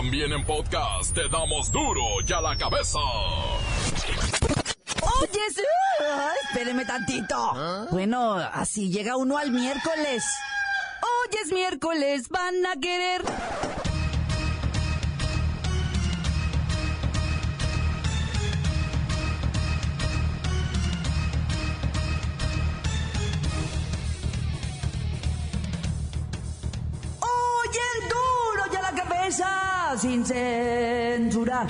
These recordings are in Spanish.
También en podcast te damos duro y a la cabeza. Oye, espéreme tantito. Bueno, así llega uno al miércoles. Hoy es miércoles, van a querer. Sin censura.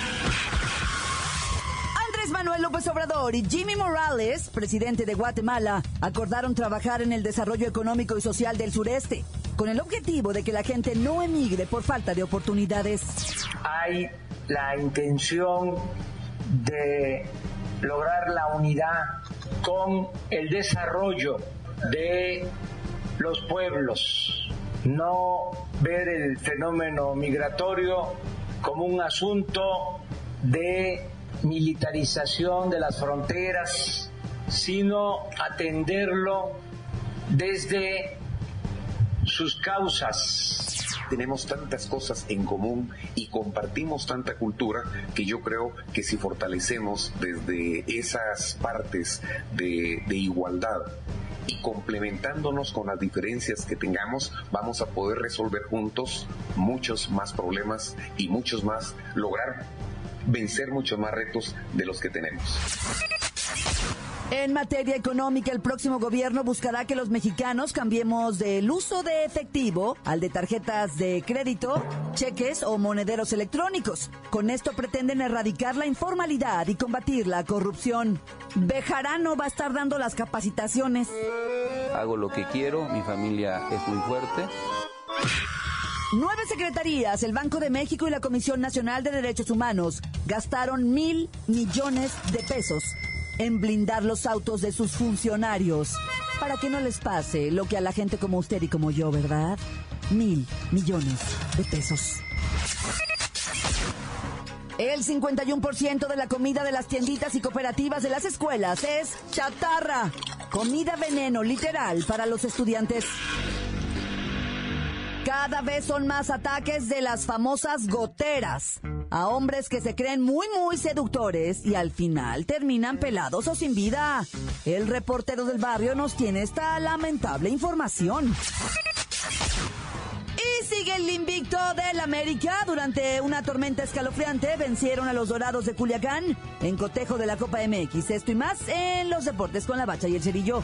Andrés Manuel López Obrador y Jimmy Morales, presidente de Guatemala, acordaron trabajar en el desarrollo económico y social del sureste, con el objetivo de que la gente no emigre por falta de oportunidades. Hay la intención de lograr la unidad con el desarrollo de los pueblos no ver el fenómeno migratorio como un asunto de militarización de las fronteras, sino atenderlo desde sus causas. Tenemos tantas cosas en común y compartimos tanta cultura que yo creo que si fortalecemos desde esas partes de, de igualdad y complementándonos con las diferencias que tengamos, vamos a poder resolver juntos muchos más problemas y muchos más, lograr vencer muchos más retos de los que tenemos. En materia económica, el próximo gobierno buscará que los mexicanos cambiemos del uso de efectivo al de tarjetas de crédito, cheques o monederos electrónicos. Con esto pretenden erradicar la informalidad y combatir la corrupción. Bejarano va a estar dando las capacitaciones. Hago lo que quiero, mi familia es muy fuerte. Nueve secretarías, el Banco de México y la Comisión Nacional de Derechos Humanos gastaron mil millones de pesos en blindar los autos de sus funcionarios para que no les pase lo que a la gente como usted y como yo, ¿verdad? Mil millones de pesos. El 51% de la comida de las tienditas y cooperativas de las escuelas es chatarra, comida veneno literal para los estudiantes. Cada vez son más ataques de las famosas goteras a hombres que se creen muy muy seductores y al final terminan pelados o sin vida. El reportero del barrio nos tiene esta lamentable información. Y sigue el invicto del América. Durante una tormenta escalofriante vencieron a los Dorados de Culiacán en cotejo de la Copa MX. Esto y más en los deportes con la bacha y el cerillo.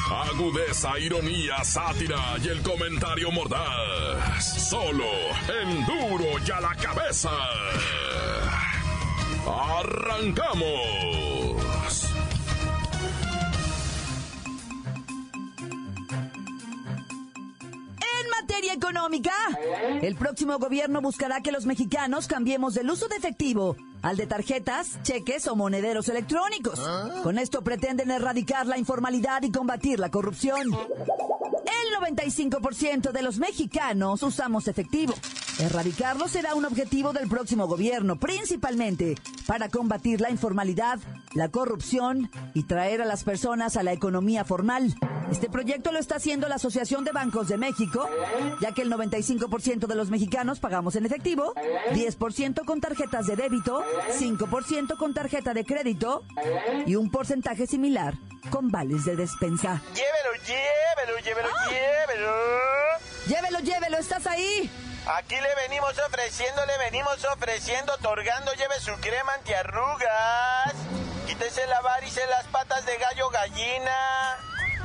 Agudeza, ironía, sátira y el comentario mordaz. Solo en duro y a la cabeza. ¡Arrancamos! En materia económica, el próximo gobierno buscará que los mexicanos cambiemos del uso de efectivo al de tarjetas, cheques o monederos electrónicos. Con esto pretenden erradicar la informalidad y combatir la corrupción. El 95% de los mexicanos usamos efectivo. Erradicarlo será un objetivo del próximo gobierno, principalmente para combatir la informalidad, la corrupción y traer a las personas a la economía formal. Este proyecto lo está haciendo la Asociación de Bancos de México, ya que el 95% de los mexicanos pagamos en efectivo, 10% con tarjetas de débito, 5% con tarjeta de crédito y un porcentaje similar con vales de despensa. Llévelo, llévelo, llévelo, llévelo. Llévelo, llévelo, ¿estás ahí? Aquí le venimos ofreciendo, le venimos ofreciendo, otorgando, lleve su crema antiarrugas. Quítese la varice, las patas de gallo gallina.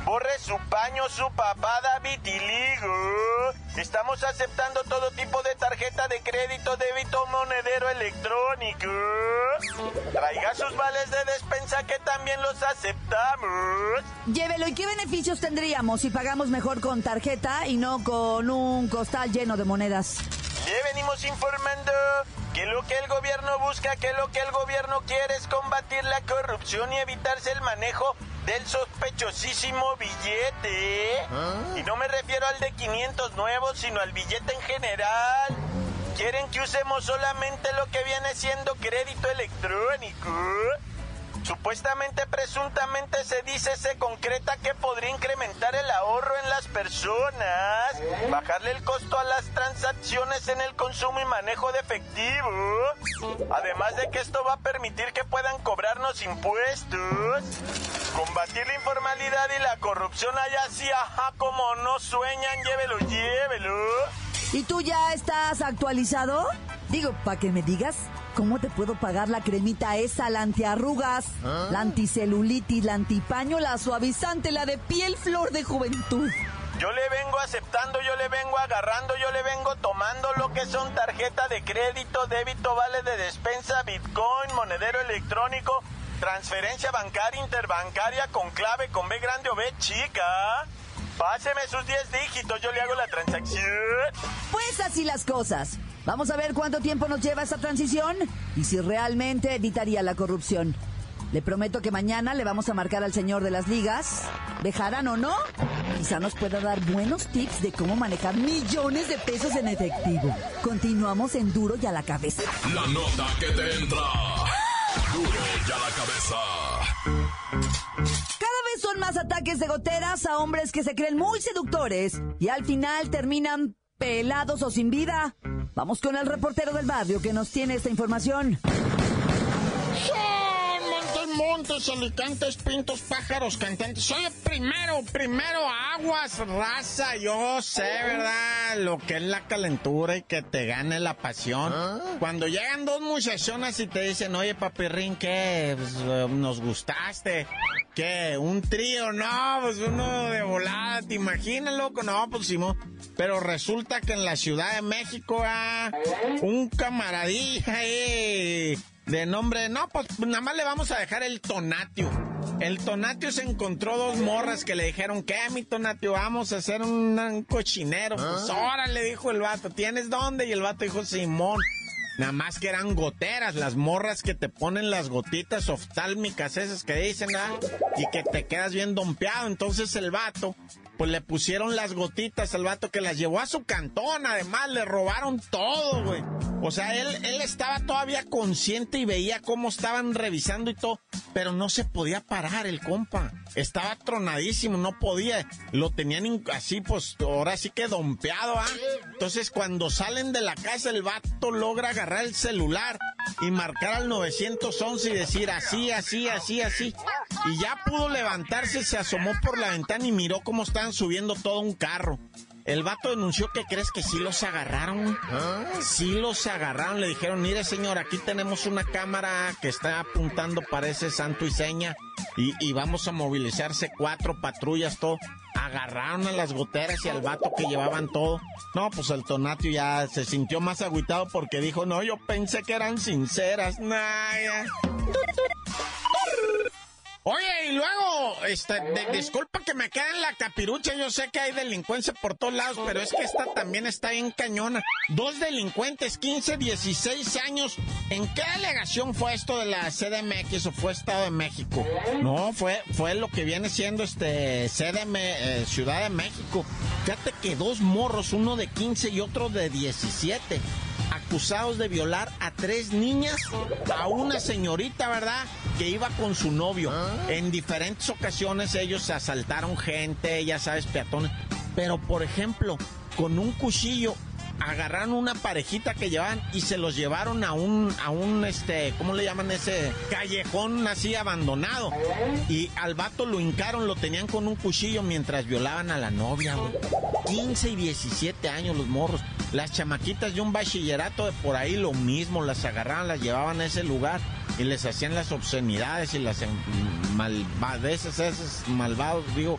Borre su paño, su papada, vitiligo. Estamos aceptando todo tipo de tarjeta de crédito, débito, monedero electrónico. Traiga sus vales de despensa que también los aceptamos. Llévelo, ¿y qué beneficios tendríamos si pagamos mejor con tarjeta y no con un costal lleno de monedas? Le venimos informando que lo que el gobierno busca, que lo que el gobierno quiere es combatir la corrupción y evitarse el manejo del sospechosísimo billete. Y no me refiero al de 500 nuevos, sino al billete en general. Quieren que usemos solamente lo que viene siendo crédito electrónico. Supuestamente, presuntamente se dice, se concreta que podría incrementar el ahorro en las personas, bajarle el costo a las transacciones en el consumo y manejo de efectivo. Además de que esto va a permitir que puedan cobrarnos impuestos, combatir la informalidad y la corrupción allá así, ajá, como no sueñan, llévelo, llévelo. ¿Y tú ya estás actualizado? Digo, para que me digas ¿Cómo te puedo pagar la cremita esa, la antiarrugas, ¿Ah? la anticelulitis, la antipaño, la suavizante, la de piel flor de juventud? Yo le vengo aceptando, yo le vengo agarrando, yo le vengo tomando lo que son tarjeta de crédito, débito, vale de despensa, bitcoin, monedero electrónico, transferencia bancaria, interbancaria con clave, con B grande o B chica. Páseme sus 10 dígitos, yo le hago la transacción. Pues así las cosas. Vamos a ver cuánto tiempo nos lleva esta transición y si realmente evitaría la corrupción. Le prometo que mañana le vamos a marcar al señor de las ligas. ¿Dejarán o no? Quizá nos pueda dar buenos tips de cómo manejar millones de pesos en efectivo. Continuamos en Duro y a la cabeza. La nota que te entra. Duro y a la cabeza. Cada vez son más ataques de goteras a hombres que se creen muy seductores y al final terminan pelados o sin vida. Vamos con el reportero del barrio que nos tiene esta información. Montes, alicantes, pintos, pájaros, cantantes. Soy el primero, primero, aguas, raza. Yo sé, ¿verdad? Lo que es la calentura y que te gane la pasión. ¿Ah? Cuando llegan dos muchachonas y te dicen, oye, papirrín, ¿qué? Pues, eh, nos gustaste. ¿Qué? ¿Un trío? No, pues uno de volada, ¿te imaginas, loco? No, pues Simón. Pero resulta que en la Ciudad de México, ah, un camaradilla eh, de nombre, no, pues nada más le vamos a dejar el Tonatio. El Tonatio se encontró dos morras que le dijeron, ¿qué, mi Tonatio? Vamos a hacer un, cochinero. Pues ah. ahora le dijo el vato, ¿tienes dónde? Y el vato dijo, Simón. Nada más que eran goteras, las morras que te ponen las gotitas oftálmicas esas que dicen, ¿ah? Y que te quedas bien dompeado. Entonces el vato pues le pusieron las gotitas al vato que las llevó a su cantón, además le robaron todo, güey. O sea, él, él estaba todavía consciente y veía cómo estaban revisando y todo, pero no se podía parar el compa. Estaba tronadísimo, no podía. Lo tenían así, pues ahora sí que dompeado, ¿ah? Entonces cuando salen de la casa, el vato logra agarrar el celular y marcar al 911 y decir así, así, así, así. Y ya pudo levantarse, se asomó por la ventana y miró cómo estaban subiendo todo un carro. El vato denunció que crees que sí los agarraron. ¿Ah? Sí los agarraron. Le dijeron, mire señor, aquí tenemos una cámara que está apuntando para ese santo y seña. Y, y vamos a movilizarse cuatro patrullas, todo. Agarraron a las goteras y al vato que llevaban todo. No, pues el Tonatio ya se sintió más agüitado porque dijo, no, yo pensé que eran sinceras. Y este, disculpa que me quede en la capirucha, yo sé que hay delincuencia por todos lados, pero es que esta también está en cañona. Dos delincuentes, 15, 16 años. ¿En qué delegación fue esto de la CDMX o fue Estado de México? No, fue, fue lo que viene siendo este CDM, eh, Ciudad de México. Fíjate que dos morros, uno de 15 y otro de 17 acusados de violar a tres niñas, a una señorita, ¿verdad? Que iba con su novio. Ah. En diferentes ocasiones ellos asaltaron gente, ya sabes, peatones. Pero, por ejemplo, con un cuchillo agarraron una parejita que llevaban y se los llevaron a un, a un, este, ¿cómo le llaman ese? Callejón así abandonado. Y al vato lo hincaron, lo tenían con un cuchillo mientras violaban a la novia, 15 y 17 años los morros. Las chamaquitas de un bachillerato de por ahí lo mismo, las agarraban, las llevaban a ese lugar y les hacían las obscenidades y las malvadeces, esos malvados, digo.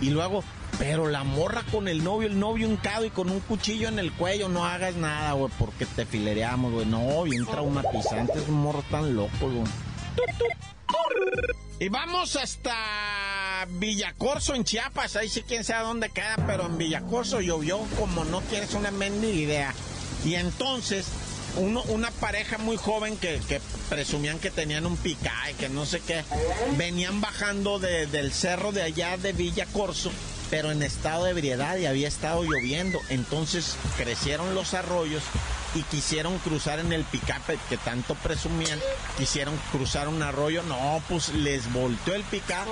Y luego pero la morra con el novio, el novio hincado y con un cuchillo en el cuello, no hagas nada, güey, porque te filereamos, güey. No, bien traumatizante, es un morro tan loco, güey. Y vamos hasta Villacorso en Chiapas, ahí sí quién sabe dónde queda, pero en Villacorso llovió como no tienes una mendiga idea. Y entonces una pareja muy joven que, presumían que tenían un pica y que no sé qué, venían bajando de- del cerro de allá de Villa Corso, pero en estado de ebriedad y había estado lloviendo. Entonces crecieron los arroyos y quisieron cruzar en el picape que tanto presumían, quisieron cruzar un arroyo, no, pues les volteó el picape,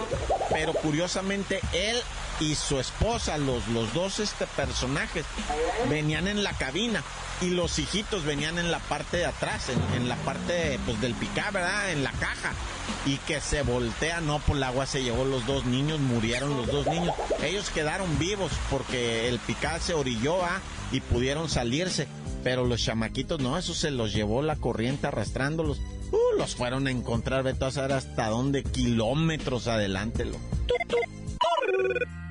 pero curiosamente él y su esposa, los, los dos este, personajes, venían en la cabina y los hijitos venían en la parte de atrás, en, en la parte pues, del picape, ¿verdad? En la caja. Y que se voltea, no, por el agua se llevó los dos niños, murieron los dos niños. Ellos quedaron vivos porque el picape se orilló, ¿ah? Y pudieron salirse. Pero los chamaquitos, no, eso se los llevó la corriente arrastrándolos. Uh, los fueron a encontrar, vete a saber hasta dónde, kilómetros adelante. Lo.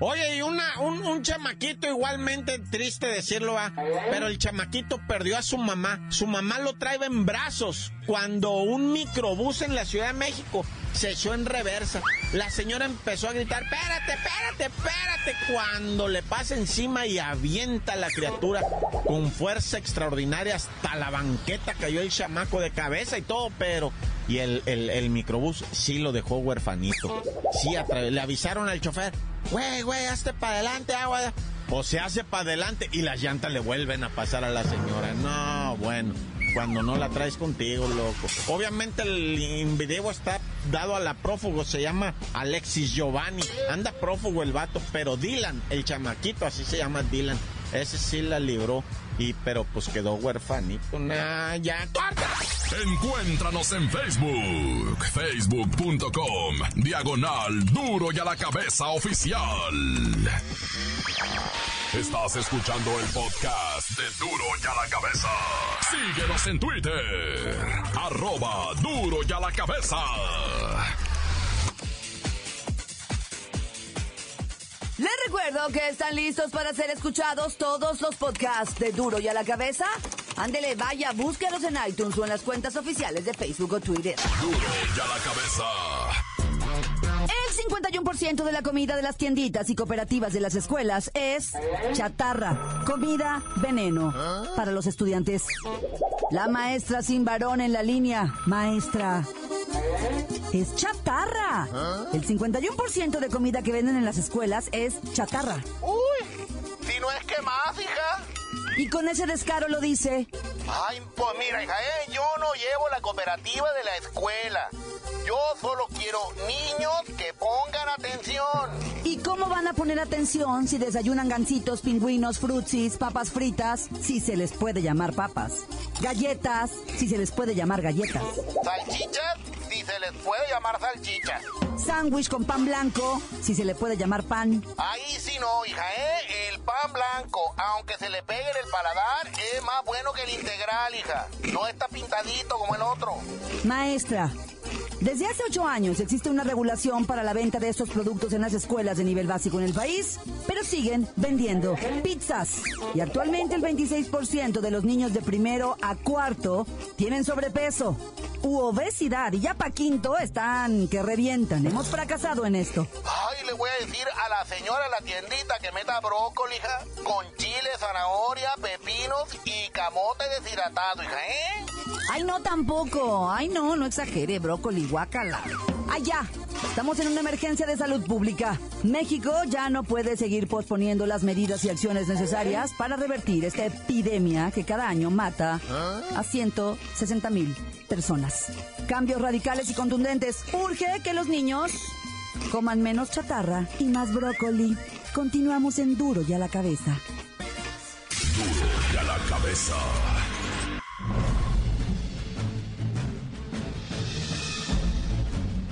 Oye, y una, un, un chamaquito igualmente triste decirlo, ¿va? pero el chamaquito perdió a su mamá. Su mamá lo trae en brazos cuando un microbús en la Ciudad de México se echó en reversa. La señora empezó a gritar, espérate, espérate, espérate, cuando le pasa encima y avienta a la criatura con fuerza extraordinaria hasta la banqueta cayó el chamaco de cabeza y todo, pero... Y el, el, el microbús sí lo dejó huerfanito. Sí, le avisaron al chofer, güey, güey, hazte para adelante, agua. O se hace para adelante y las llantas le vuelven a pasar a la señora. No, bueno, cuando no la traes contigo, loco. Obviamente el individuo está dado a la prófugo, se llama Alexis Giovanni. Anda prófugo el vato, pero Dylan, el chamaquito, así se llama Dylan. Ese sí la libró. Y, pero pues quedó huerfanito. Nah, ya, corta. Encuéntranos en Facebook, facebook.com, diagonal duro y a la cabeza oficial. Estás escuchando el podcast de Duro y a la cabeza. Síguenos en Twitter, arroba duro y a la cabeza. Les recuerdo que están listos para ser escuchados todos los podcasts de Duro y a la Cabeza. Ándele, vaya, búsquelos en iTunes o en las cuentas oficiales de Facebook o Twitter. Duro y a la cabeza. El 51% de la comida de las tienditas y cooperativas de las escuelas es chatarra, comida, veneno para los estudiantes. La maestra sin varón en la línea, maestra. Es chatarra. El 51% de comida que venden en las escuelas es chatarra. Uy, si no es que más, hija. Y con ese descaro lo dice. Ay, pues mira, hija, eh, yo no llevo la cooperativa de la escuela. Yo solo quiero niños que pongan atención. ¿Y cómo van a poner atención si desayunan gancitos, pingüinos, frutsis, papas fritas, si se les puede llamar papas? Galletas, si se les puede llamar galletas. Salchichas, si se les puede llamar salchichas. Sándwich con pan blanco, si se le puede llamar pan. Ahí sí no, hija, eh, el pan blanco, aunque se le pegue en el paladar, es más bueno que el integral, hija. No está pintadito como el otro. Maestra, desde hace ocho años existe una regulación para la venta de estos productos en las escuelas de nivel básico en el país, pero siguen vendiendo pizzas. Y actualmente el 26% de los niños de primero a cuarto tienen sobrepeso u obesidad y ya pa' quinto están que revientan. Hemos fracasado en esto. Ay, le voy a decir a la señora de la tiendita que meta brócoli, hija, con chile, zanahoria, pepinos y camote deshidratado, hija, ¿eh? Ay, no tampoco. Ay, no, no exagere, brócoli, guácala. Ay, ya. Estamos en una emergencia de salud pública. México ya no puede seguir posponiendo las medidas y acciones necesarias para revertir esta epidemia que cada año mata a 160 mil personas. Cambios radicales y contundentes. Urge que los niños coman menos chatarra y más brócoli. Continuamos en duro y a la cabeza. Duro y a la cabeza.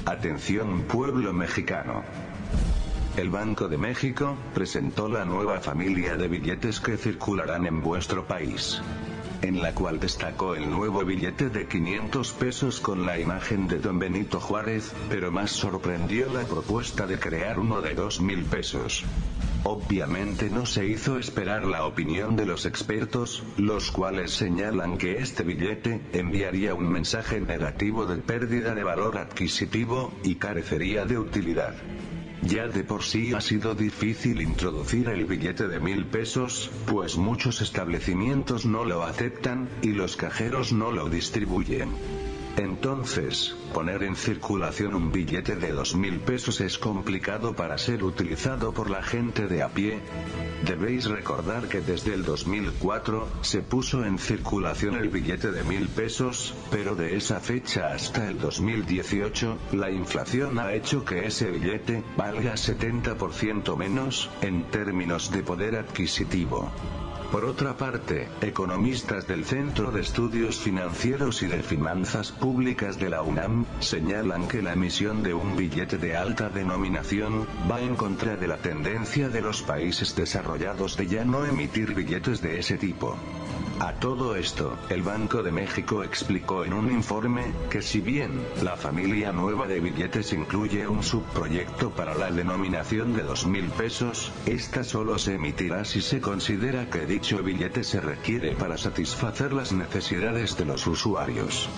Atención pueblo mexicano. El Banco de México presentó la nueva familia de billetes que circularán en vuestro país. En la cual destacó el nuevo billete de 500 pesos con la imagen de Don Benito Juárez, pero más sorprendió la propuesta de crear uno de 2.000 pesos. Obviamente no se hizo esperar la opinión de los expertos, los cuales señalan que este billete enviaría un mensaje negativo de pérdida de valor adquisitivo y carecería de utilidad. Ya de por sí ha sido difícil introducir el billete de mil pesos, pues muchos establecimientos no lo aceptan, y los cajeros no lo distribuyen. Entonces, poner en circulación un billete de dos mil pesos es complicado para ser utilizado por la gente de a pie. Debéis recordar que desde el 2004, se puso en circulación el billete de mil pesos, pero de esa fecha hasta el 2018, la inflación ha hecho que ese billete valga 70% menos, en términos de poder adquisitivo. Por otra parte, economistas del Centro de Estudios Financieros y de Finanzas Públicas de la UNAM, señalan que la emisión de un billete de alta denominación, va en contra de la tendencia de los países desarrollados de ya no emitir billetes de ese tipo. A todo esto, el Banco de México explicó en un informe, que si bien, la familia nueva de billetes incluye un subproyecto para la denominación de 2.000 pesos, esta solo se emitirá si se considera que dicho billete se requiere para satisfacer las necesidades de los usuarios.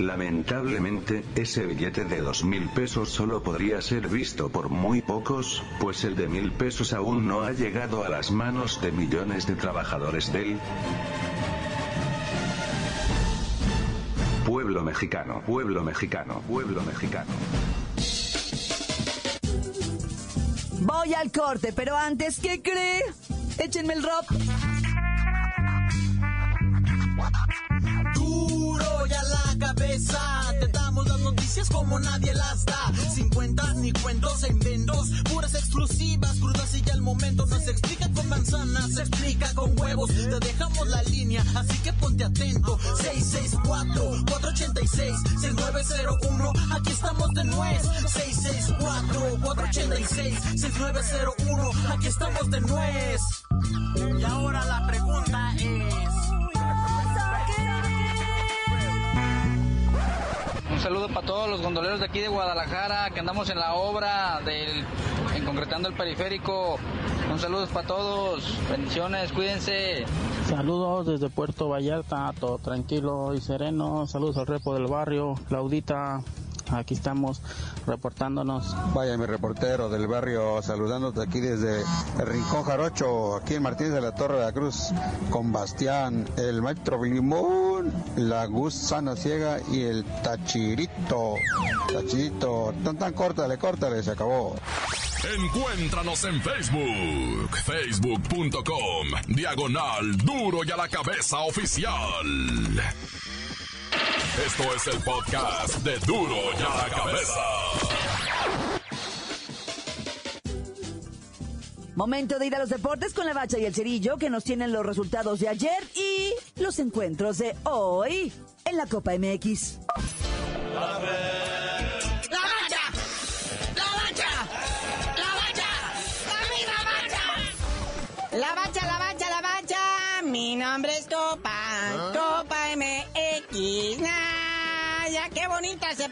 Lamentablemente, ese billete de 2.000 pesos solo podría ser visto por muy pocos, pues el de 1.000 pesos aún no ha llegado a las manos de millones de trabajadores del Pueblo mexicano, pueblo mexicano, pueblo mexicano. Voy al corte, pero antes, ¿qué cree? Échenme el rock. Duro ya la cabeza, te damos las noticias como nadie las da. Sin cuentas ni cuentos e inventos, puras exclusivas, momento. No se explica con manzanas, se explica con huevos. Te dejamos la línea, así que ponte atento. 664-486-6901, aquí estamos de nuez. 664-486-6901, aquí estamos de nuez. Y ahora la pregunta es... Un saludo para todos los gondoleros de aquí de Guadalajara que andamos en la obra del concretando el periférico. Un saludo para todos. Bendiciones, cuídense. Saludos desde Puerto Vallarta, todo tranquilo y sereno. Saludos al repo del barrio, Claudita. Aquí estamos reportándonos. Vaya mi reportero del barrio saludándote aquí desde el Rincón Jarocho, aquí en Martínez de la Torre de la Cruz, con Bastián, el maestro Limón, la gusana ciega y el tachirito. Tachirito, tan tan córtale, córtale, se acabó. Encuéntranos en Facebook, facebook.com, diagonal duro y a la cabeza oficial. Esto es el podcast de duro y a la cabeza. Momento de ir a los deportes con la bacha y el cerillo que nos tienen los resultados de ayer y los encuentros de hoy en la Copa MX. ¡La bacha! ¡La bacha! ¡La bacha! ¡La misma bacha! La bacha, la bacha, la bacha. Mi nombre es Copa.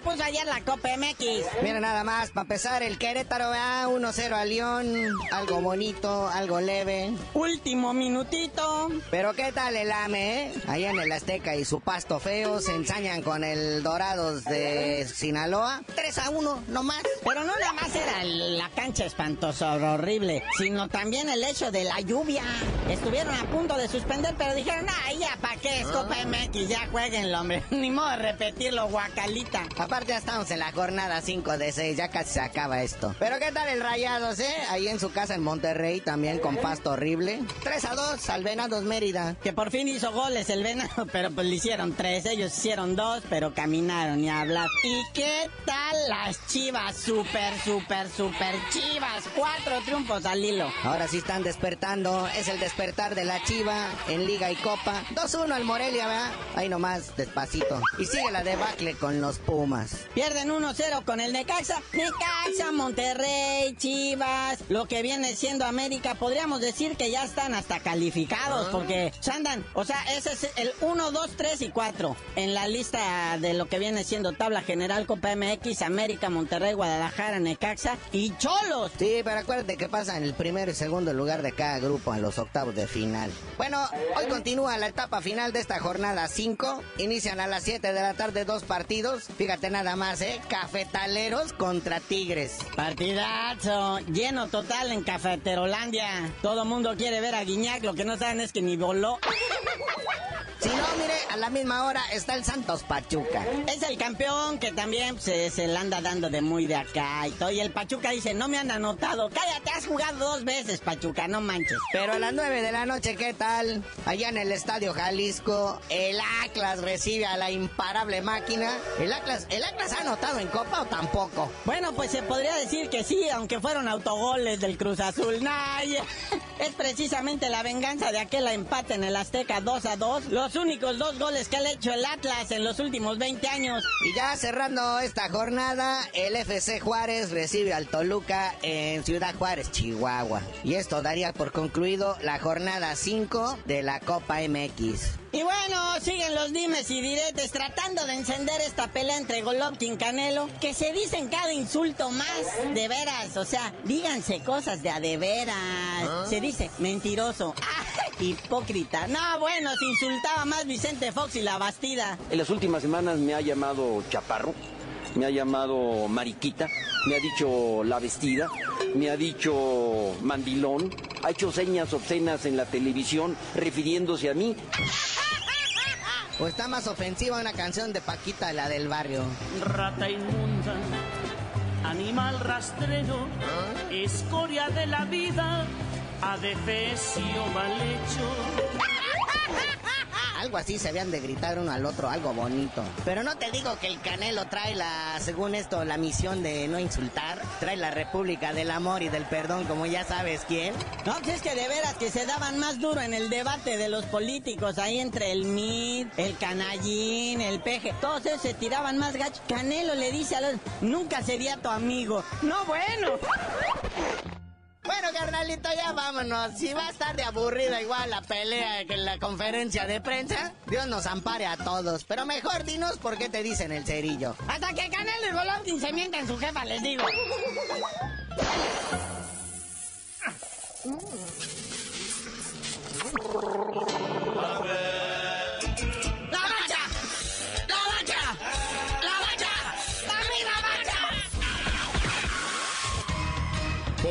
Puso ayer la Copa MX. Mira nada más, para empezar el Querétaro va 1-0 a León, algo bonito, algo leve. Último minutito. Pero qué tal el AME, eh? Allá en el Azteca y su pasto feo se ensañan con el Dorados de Sinaloa. 3 a 1, no más. Pero no nada más era la cancha espantosa, horrible, sino también el hecho de la lluvia. Estuvieron a punto de suspender, pero dijeron, ah, ya, ¿para qué es Copa MX? Ya jueguen, hombre. Ni modo de repetirlo, guacalita. Aparte ya estamos en la jornada 5 de 6, ya casi se acaba esto. Pero qué tal el Rayados, eh? Ahí en su casa en Monterrey también con pasto horrible. 3 a 2 al Venados Mérida. Que por fin hizo goles el Venado, pero pues le hicieron tres. Ellos hicieron dos, pero caminaron y hablar. ¿Y qué tal las chivas? Súper, súper, súper chivas. Cuatro triunfos al hilo. Ahora sí están despertando. Es el despertar de la chiva en Liga y Copa. 2-1 al Morelia, ¿verdad? Ahí nomás, despacito. Y sigue la debacle con los Pumas. Pierden 1-0 con el Necaxa. Necaxa, Monterrey, Chivas, lo que viene siendo América, podríamos decir que ya están hasta calificados, porque se andan, o sea, ese es el 1, 2, 3 y 4 en la lista de lo que viene siendo tabla general Copa MX, América, Monterrey, Guadalajara, Necaxa y Cholos. Sí, pero acuérdate que pasa en el primero y segundo lugar de cada grupo a los octavos de final. Bueno, hoy continúa la etapa final de esta jornada 5. Inician a las 7 de la tarde dos partidos. Fíjate nada más, ¿eh? Cafetaleros contra Tigres. Partidazo, lleno total en Cafeterolandia. Todo mundo quiere ver a Guiñac, lo que no saben es que ni voló. Si no, mire, a la misma hora está el Santos Pachuca. Es el campeón que también se, se le anda dando de muy de acá y todo. Y el Pachuca dice, no me han anotado. Cállate, has jugado dos veces, Pachuca, no manches. Pero a las nueve de la noche, ¿qué tal? Allá en el Estadio Jalisco, el Atlas recibe a la imparable máquina. ¿El Atlas, ¿El Atlas ha anotado en Copa o tampoco? Bueno, pues se podría decir que sí, aunque fueron autogoles del Cruz Azul. Nay, es precisamente la venganza de aquel empate en el Azteca 2 a 2. Los únicos dos goles que ha hecho el Atlas en los últimos 20 años. Y ya cerrando esta jornada, el FC Juárez recibe al Toluca en Ciudad Juárez, Chihuahua. Y esto daría por concluido la jornada 5 de la Copa MX. Y bueno, siguen los dimes y diretes tratando de encender esta pelea entre Golovkin y Canelo, que se dicen cada insulto más de veras, o sea, díganse cosas de a de veras. Se dice mentiroso, ¡Ah! hipócrita. No, bueno, se insultaba más Vicente Fox y la Bastida. En las últimas semanas me ha llamado Chaparro, me ha llamado Mariquita, me ha dicho La Vestida, me ha dicho Mandilón, ha hecho señas obscenas en la televisión refiriéndose a mí. ¿O está más ofensiva una canción de Paquita, la del barrio? Rata inmunda, animal rastrero, escoria de la vida, adefesio mal hecho. Algo así se habían de gritar uno al otro, algo bonito. Pero no te digo que el Canelo trae la, según esto, la misión de no insultar. Trae la República del Amor y del Perdón, como ya sabes quién. No, pues es que de veras que se daban más duro en el debate de los políticos, ahí entre el MID, el Canallín, el Peje. Todos esos se tiraban más gacho. Canelo le dice a los, nunca sería tu amigo. No, bueno. Bueno, carnalito, ya vámonos. Si va a estar de aburrida igual la pelea que en la conferencia de prensa, Dios nos ampare a todos. Pero mejor dinos por qué te dicen el cerillo. Hasta que Canelo y Golovkin se mientan su jefa, les digo.